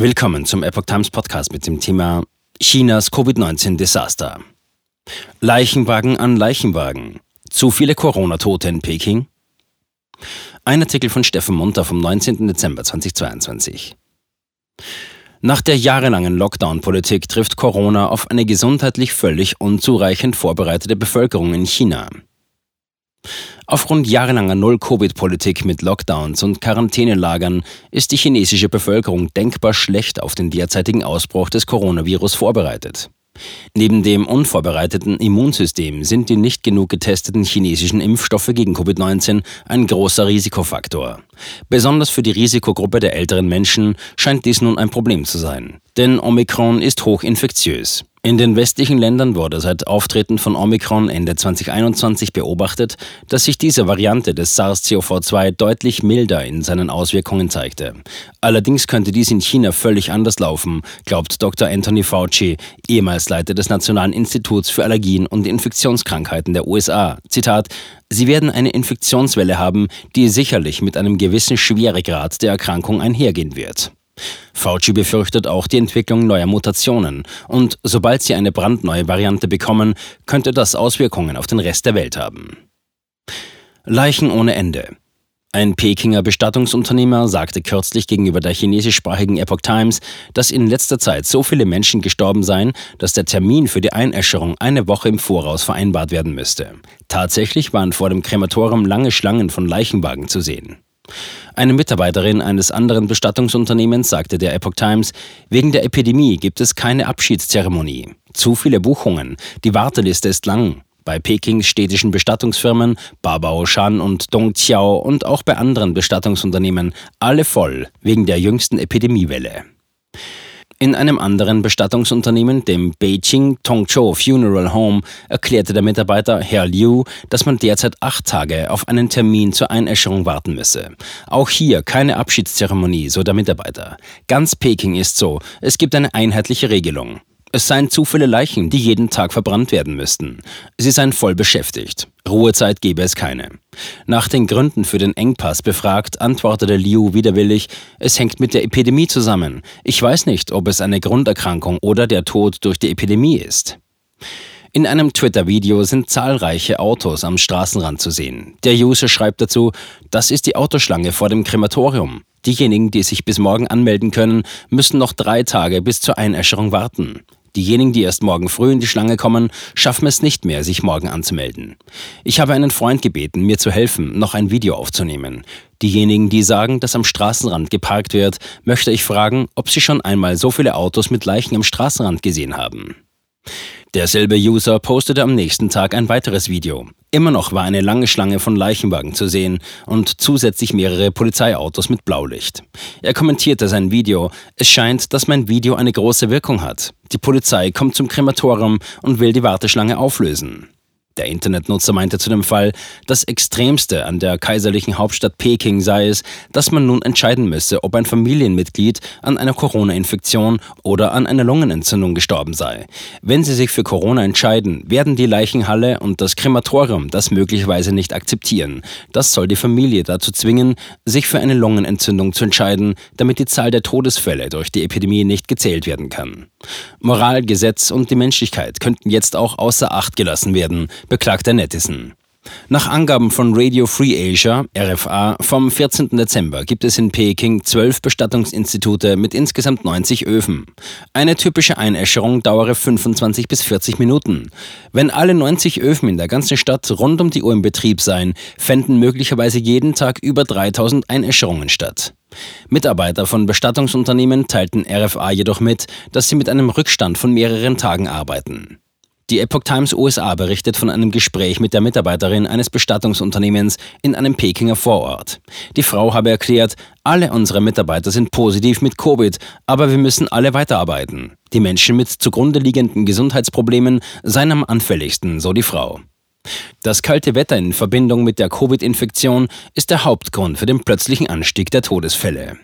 Willkommen zum Epoch Times Podcast mit dem Thema Chinas Covid-19-Desaster. Leichenwagen an Leichenwagen. Zu viele Corona-Tote in Peking? Ein Artikel von Steffen Munter vom 19. Dezember 2022. Nach der jahrelangen Lockdown-Politik trifft Corona auf eine gesundheitlich völlig unzureichend vorbereitete Bevölkerung in China. Aufgrund jahrelanger Null-Covid-Politik mit Lockdowns und Quarantänelagern ist die chinesische Bevölkerung denkbar schlecht auf den derzeitigen Ausbruch des Coronavirus vorbereitet. Neben dem unvorbereiteten Immunsystem sind die nicht genug getesteten chinesischen Impfstoffe gegen Covid-19 ein großer Risikofaktor. Besonders für die Risikogruppe der älteren Menschen scheint dies nun ein Problem zu sein. Denn Omikron ist hochinfektiös. In den westlichen Ländern wurde seit Auftreten von Omikron Ende 2021 beobachtet, dass sich diese Variante des SARS-CoV-2 deutlich milder in seinen Auswirkungen zeigte. Allerdings könnte dies in China völlig anders laufen, glaubt Dr. Anthony Fauci, ehemals Leiter des Nationalen Instituts für Allergien und Infektionskrankheiten der USA. Zitat: Sie werden eine Infektionswelle haben, die sicherlich mit einem gewissen Schweregrad der Erkrankung einhergehen wird. Fauci befürchtet auch die Entwicklung neuer Mutationen und sobald sie eine brandneue Variante bekommen, könnte das Auswirkungen auf den Rest der Welt haben. Leichen ohne Ende. Ein Pekinger Bestattungsunternehmer sagte kürzlich gegenüber der chinesischsprachigen Epoch Times, dass in letzter Zeit so viele Menschen gestorben seien, dass der Termin für die Einäscherung eine Woche im Voraus vereinbart werden müsste. Tatsächlich waren vor dem Krematorium lange Schlangen von Leichenwagen zu sehen. Eine Mitarbeiterin eines anderen Bestattungsunternehmens sagte der Epoch Times, wegen der Epidemie gibt es keine Abschiedszeremonie. Zu viele Buchungen, die Warteliste ist lang. Bei Pekings städtischen Bestattungsfirmen Babao Shan und Dongqiao und auch bei anderen Bestattungsunternehmen alle voll wegen der jüngsten Epidemiewelle. In einem anderen Bestattungsunternehmen, dem Beijing Tongzhou Funeral Home, erklärte der Mitarbeiter Herr Liu, dass man derzeit acht Tage auf einen Termin zur Einäscherung warten müsse. Auch hier keine Abschiedszeremonie, so der Mitarbeiter. Ganz Peking ist so, es gibt eine einheitliche Regelung. Es seien zu viele Leichen, die jeden Tag verbrannt werden müssten. Sie seien voll beschäftigt. Ruhezeit gebe es keine. Nach den Gründen für den Engpass befragt, antwortete Liu widerwillig, es hängt mit der Epidemie zusammen. Ich weiß nicht, ob es eine Grunderkrankung oder der Tod durch die Epidemie ist. In einem Twitter-Video sind zahlreiche Autos am Straßenrand zu sehen. Der User schreibt dazu, das ist die Autoschlange vor dem Krematorium. Diejenigen, die sich bis morgen anmelden können, müssen noch drei Tage bis zur Einäscherung warten. Diejenigen, die erst morgen früh in die Schlange kommen, schaffen es nicht mehr, sich morgen anzumelden. Ich habe einen Freund gebeten, mir zu helfen, noch ein Video aufzunehmen. Diejenigen, die sagen, dass am Straßenrand geparkt wird, möchte ich fragen, ob sie schon einmal so viele Autos mit Leichen am Straßenrand gesehen haben. Derselbe User postete am nächsten Tag ein weiteres Video. Immer noch war eine lange Schlange von Leichenwagen zu sehen und zusätzlich mehrere Polizeiautos mit Blaulicht. Er kommentierte sein Video, es scheint, dass mein Video eine große Wirkung hat. Die Polizei kommt zum Krematorium und will die Warteschlange auflösen. Der Internetnutzer meinte zu dem Fall, das Extremste an der kaiserlichen Hauptstadt Peking sei es, dass man nun entscheiden müsse, ob ein Familienmitglied an einer Corona-Infektion oder an einer Lungenentzündung gestorben sei. Wenn sie sich für Corona entscheiden, werden die Leichenhalle und das Krematorium das möglicherweise nicht akzeptieren. Das soll die Familie dazu zwingen, sich für eine Lungenentzündung zu entscheiden, damit die Zahl der Todesfälle durch die Epidemie nicht gezählt werden kann. Moral, Gesetz und die Menschlichkeit könnten jetzt auch außer Acht gelassen werden, beklagt der Netizen. Nach Angaben von Radio Free Asia, RFA, vom 14. Dezember gibt es in Peking zwölf Bestattungsinstitute mit insgesamt 90 Öfen. Eine typische Einäscherung dauere 25 bis 40 Minuten. Wenn alle 90 Öfen in der ganzen Stadt rund um die Uhr im Betrieb seien, fänden möglicherweise jeden Tag über 3000 Einäscherungen statt. Mitarbeiter von Bestattungsunternehmen teilten RFA jedoch mit, dass sie mit einem Rückstand von mehreren Tagen arbeiten. Die Epoch Times USA berichtet von einem Gespräch mit der Mitarbeiterin eines Bestattungsunternehmens in einem Pekinger Vorort. Die Frau habe erklärt, alle unsere Mitarbeiter sind positiv mit Covid, aber wir müssen alle weiterarbeiten. Die Menschen mit zugrunde liegenden Gesundheitsproblemen seien am anfälligsten, so die Frau. Das kalte Wetter in Verbindung mit der Covid-Infektion ist der Hauptgrund für den plötzlichen Anstieg der Todesfälle.